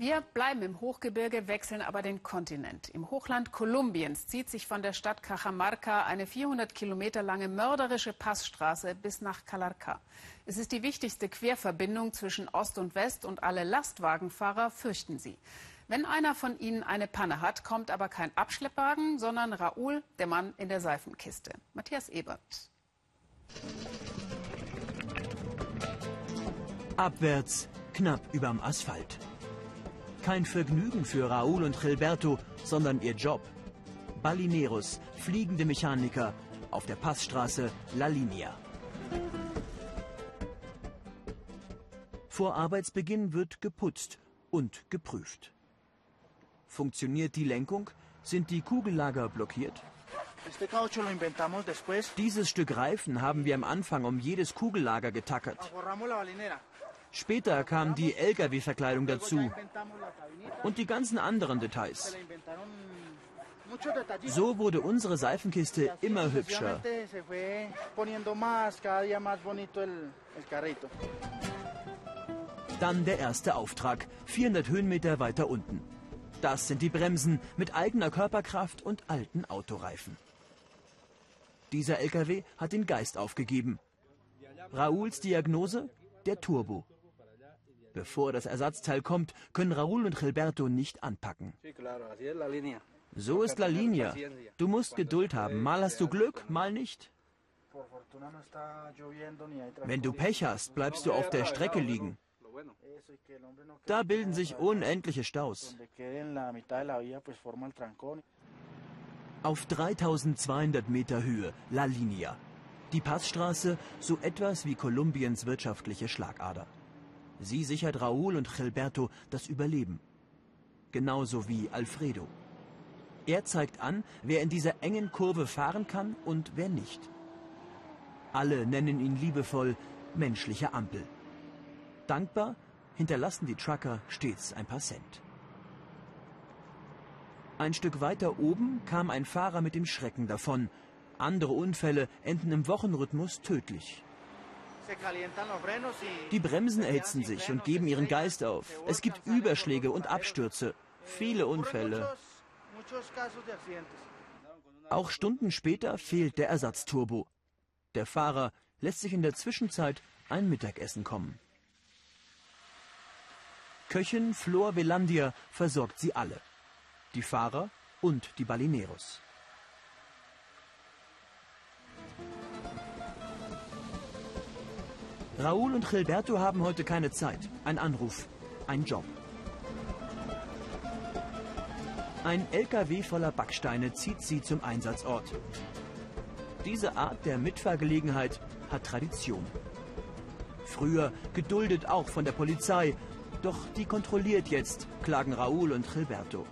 Wir bleiben im Hochgebirge, wechseln aber den Kontinent. Im Hochland Kolumbiens zieht sich von der Stadt Cajamarca eine 400 Kilometer lange mörderische Passstraße bis nach Calarca. Es ist die wichtigste Querverbindung zwischen Ost und West und alle Lastwagenfahrer fürchten sie. Wenn einer von ihnen eine Panne hat, kommt aber kein Abschleppwagen, sondern Raoul, der Mann in der Seifenkiste. Matthias Ebert. Abwärts, knapp überm Asphalt. Kein Vergnügen für Raúl und Gilberto, sondern ihr Job. Balineros, fliegende Mechaniker auf der Passstraße La Linea. Vor Arbeitsbeginn wird geputzt und geprüft. Funktioniert die Lenkung? Sind die Kugellager blockiert? Dieses Stück Reifen haben wir am Anfang um jedes Kugellager getackert. Später kam die Lkw-Verkleidung dazu und die ganzen anderen Details. So wurde unsere Seifenkiste immer hübscher. Dann der erste Auftrag, 400 Höhenmeter weiter unten. Das sind die Bremsen mit eigener Körperkraft und alten Autoreifen. Dieser LKW hat den Geist aufgegeben. Raouls Diagnose? Der Turbo. Bevor das Ersatzteil kommt, können Raúl und Gilberto nicht anpacken. So ist La Linea. Du musst Geduld haben. Mal hast du Glück, mal nicht. Wenn du Pech hast, bleibst du auf der Strecke liegen. Da bilden sich unendliche Staus. Auf 3200 Meter Höhe, La Linea. Die Passstraße, so etwas wie Kolumbiens wirtschaftliche Schlagader. Sie sichert Raúl und Gilberto das Überleben. Genauso wie Alfredo. Er zeigt an, wer in dieser engen Kurve fahren kann und wer nicht. Alle nennen ihn liebevoll menschliche Ampel. Dankbar hinterlassen die Trucker stets ein paar Cent. Ein Stück weiter oben kam ein Fahrer mit dem Schrecken davon. Andere Unfälle enden im Wochenrhythmus tödlich. Die Bremsen erhitzen sich und geben ihren Geist auf. Es gibt Überschläge und Abstürze. Viele Unfälle. Auch Stunden später fehlt der Ersatzturbo. Der Fahrer lässt sich in der Zwischenzeit ein Mittagessen kommen. Köchin Flor Velandia versorgt sie alle. Die Fahrer und die Balineros. Raúl und Gilberto haben heute keine Zeit. Ein Anruf, ein Job. Ein LKW voller Backsteine zieht sie zum Einsatzort. Diese Art der Mitfahrgelegenheit hat Tradition. Früher geduldet auch von der Polizei, doch die kontrolliert jetzt, klagen Raúl und Gilberto.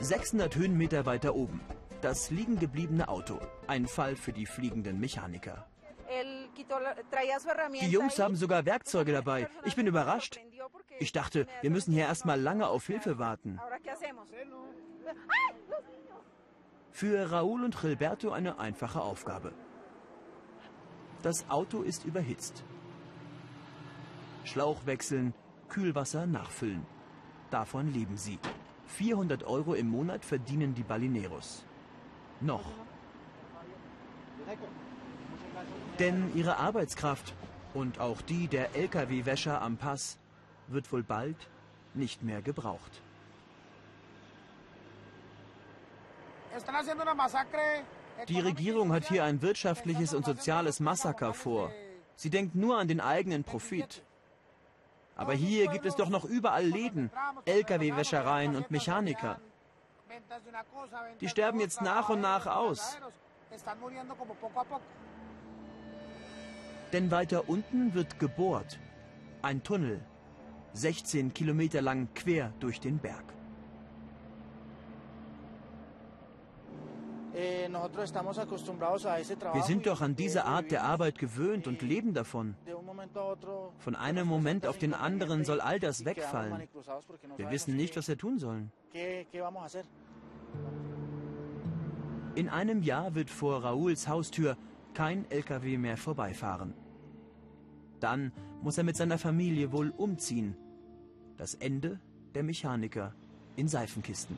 600 Höhenmeter weiter oben. Das liegen gebliebene Auto. Ein Fall für die fliegenden Mechaniker. Die Jungs haben sogar Werkzeuge dabei. Ich bin überrascht. Ich dachte, wir müssen hier erstmal lange auf Hilfe warten. Für Raúl und Gilberto eine einfache Aufgabe. Das Auto ist überhitzt. Schlauch wechseln, Kühlwasser nachfüllen. Davon leben sie. 400 Euro im Monat verdienen die Balineros. Noch. Denn ihre Arbeitskraft und auch die der Lkw-Wäscher am Pass wird wohl bald nicht mehr gebraucht. Die Regierung hat hier ein wirtschaftliches und soziales Massaker vor. Sie denkt nur an den eigenen Profit. Aber hier gibt es doch noch überall Läden, Lkw-Wäschereien und Mechaniker. Die sterben jetzt nach und nach aus. Denn weiter unten wird gebohrt. Ein Tunnel, 16 Kilometer lang quer durch den Berg. Wir sind doch an diese Art der Arbeit gewöhnt und leben davon. Von einem Moment auf den anderen soll all das wegfallen. Wir wissen nicht, was wir tun sollen. In einem Jahr wird vor Raouls Haustür kein LKW mehr vorbeifahren. dann muss er mit seiner Familie wohl umziehen. Das Ende der Mechaniker in Seifenkisten.